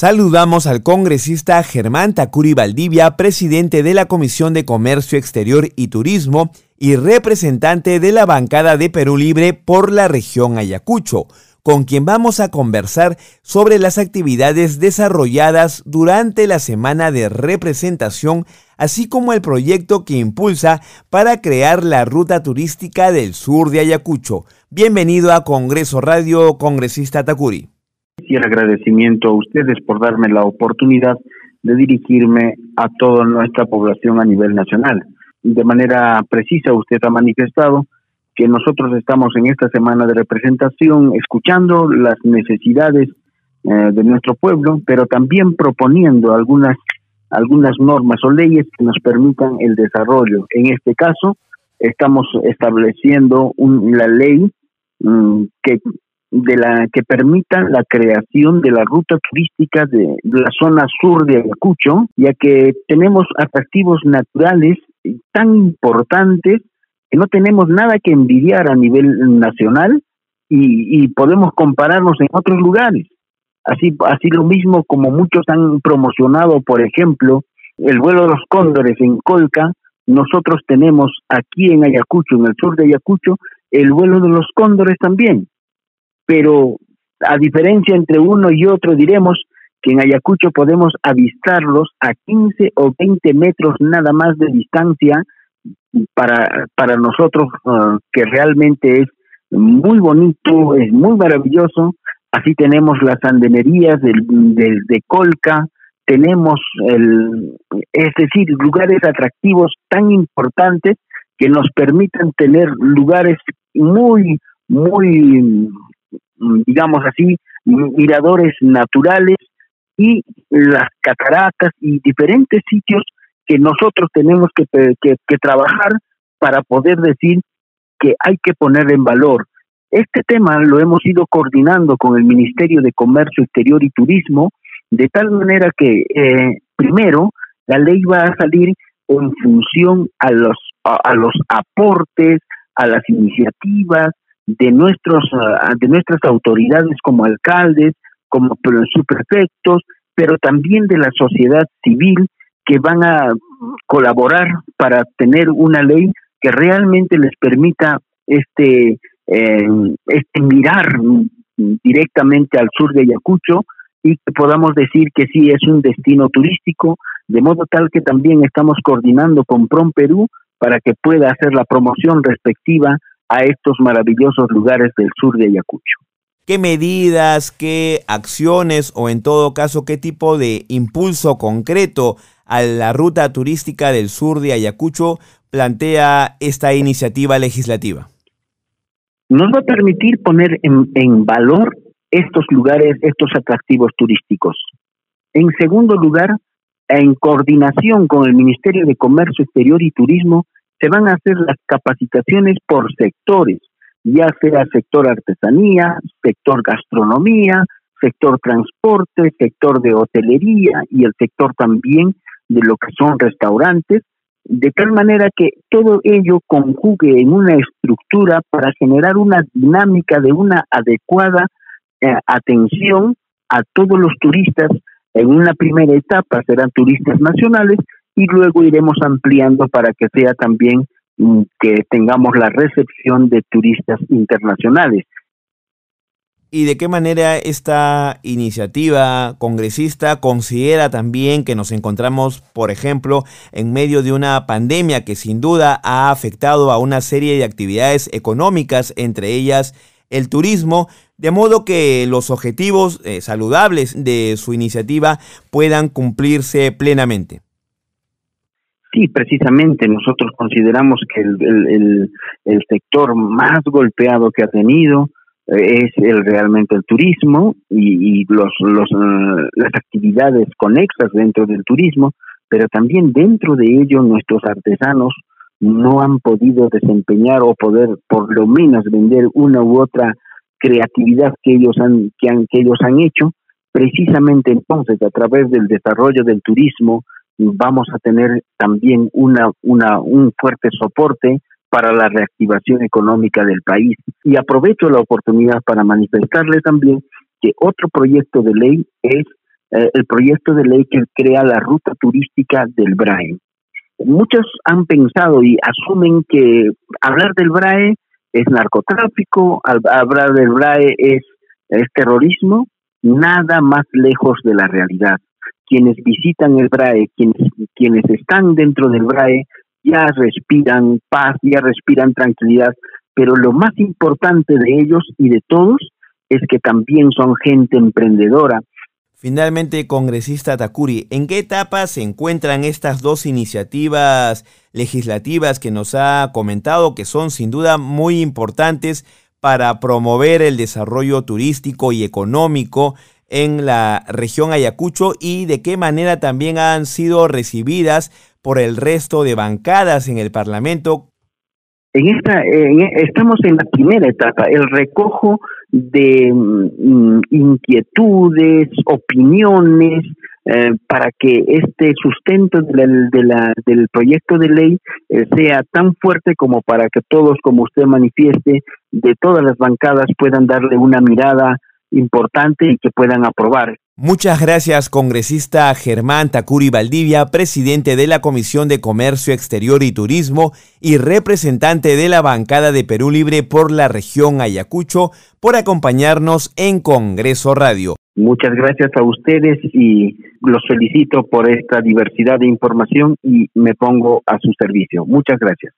Saludamos al congresista Germán Tacuri Valdivia, presidente de la Comisión de Comercio Exterior y Turismo y representante de la bancada de Perú Libre por la región Ayacucho, con quien vamos a conversar sobre las actividades desarrolladas durante la semana de representación, así como el proyecto que impulsa para crear la ruta turística del sur de Ayacucho. Bienvenido a Congreso Radio, congresista Tacuri el agradecimiento a ustedes por darme la oportunidad de dirigirme a toda nuestra población a nivel nacional. De manera precisa, usted ha manifestado que nosotros estamos en esta semana de representación escuchando las necesidades eh, de nuestro pueblo, pero también proponiendo algunas algunas normas o leyes que nos permitan el desarrollo. En este caso, estamos estableciendo un, la ley mm, que de la que permita la creación de la ruta turística de la zona sur de Ayacucho, ya que tenemos atractivos naturales tan importantes que no tenemos nada que envidiar a nivel nacional y, y podemos compararnos en otros lugares. Así, así lo mismo como muchos han promocionado, por ejemplo, el vuelo de los cóndores en Colca, nosotros tenemos aquí en Ayacucho, en el sur de Ayacucho, el vuelo de los cóndores también pero a diferencia entre uno y otro, diremos que en Ayacucho podemos avistarlos a 15 o 20 metros nada más de distancia para, para nosotros, ah, que realmente es muy bonito, es muy maravilloso. Así tenemos las andenerías del, de Colca, tenemos, el, es decir, lugares atractivos tan importantes que nos permitan tener lugares muy, muy digamos así, miradores naturales y las cataratas y diferentes sitios que nosotros tenemos que, que, trabajar para poder decir que hay que poner en valor. Este tema lo hemos ido coordinando con el Ministerio de Comercio Exterior y Turismo, de tal manera que, eh, primero, la ley va a salir en función a los, a los aportes, a las iniciativas, de nuestros ah, de nuestras autoridades como alcaldes, como subprefectos, pero también de la sociedad civil que van a colaborar para tener una ley que realmente les permita este eh, este mirar directamente al sur de Ayacucho y que podamos decir que sí es un destino turístico, de modo tal que también estamos coordinando con PROM Perú para que pueda hacer la promoción respectiva a estos maravillosos lugares del sur de Ayacucho. ¿Qué medidas, qué acciones o en todo caso qué tipo de impulso concreto a la ruta turística del sur de Ayacucho plantea esta iniciativa legislativa? Nos va a permitir poner en, en valor estos lugares, estos atractivos turísticos. En segundo lugar, en coordinación con el Ministerio de Comercio Exterior y Turismo, se van a hacer las capacitaciones por sectores, ya sea sector artesanía, sector gastronomía, sector transporte, sector de hotelería y el sector también de lo que son restaurantes, de tal manera que todo ello conjugue en una estructura para generar una dinámica de una adecuada eh, atención a todos los turistas. En una primera etapa serán turistas nacionales y luego iremos ampliando para que sea también mm, que tengamos la recepción de turistas internacionales. ¿Y de qué manera esta iniciativa congresista considera también que nos encontramos, por ejemplo, en medio de una pandemia que sin duda ha afectado a una serie de actividades económicas, entre ellas el turismo, de modo que los objetivos eh, saludables de su iniciativa puedan cumplirse plenamente? Sí, precisamente nosotros consideramos que el, el, sector más golpeado que ha tenido eh, es el realmente el turismo y, y los, los, eh, las actividades conexas dentro del turismo, pero también dentro de ello nuestros artesanos no han podido desempeñar o poder por lo menos vender una u otra creatividad que ellos han que han que ellos han hecho precisamente entonces a través del desarrollo del turismo vamos a tener también una, una, un fuerte soporte para la reactivación económica del país. Y aprovecho la oportunidad para manifestarle también que otro proyecto de ley es eh, el proyecto de ley que crea la ruta turística del BRAE. Muchos han pensado y asumen que hablar del BRAE es narcotráfico, hablar del BRAE es, es terrorismo, nada más lejos de la realidad. Quienes visitan el BRAE, quienes, quienes están dentro del BRAE, ya respiran paz, ya respiran tranquilidad, pero lo más importante de ellos y de todos es que también son gente emprendedora. Finalmente, congresista Takuri, ¿en qué etapa se encuentran estas dos iniciativas legislativas que nos ha comentado que son sin duda muy importantes para promover el desarrollo turístico y económico en la región Ayacucho y de qué manera también han sido recibidas por el resto de bancadas en el Parlamento. En esta, estamos en la primera etapa, el recojo de mm, inquietudes, opiniones, eh, para que este sustento de del proyecto de ley eh, sea tan fuerte como para que todos, como usted manifieste, de todas las bancadas puedan darle una mirada importante y que puedan aprobar. Muchas gracias, congresista Germán Takuri Valdivia, presidente de la Comisión de Comercio Exterior y Turismo y representante de la bancada de Perú Libre por la región Ayacucho, por acompañarnos en Congreso Radio. Muchas gracias a ustedes y los felicito por esta diversidad de información y me pongo a su servicio. Muchas gracias.